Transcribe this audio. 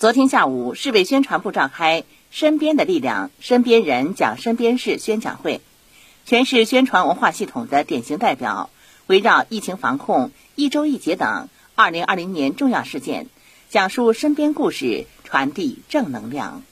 昨天下午，市委宣传部召开“身边的力量，身边人讲身边事”宣讲会，全市宣传文化系统的典型代表围绕疫情防控、一周一节等2020年重要事件，讲述身边故事，传递正能量。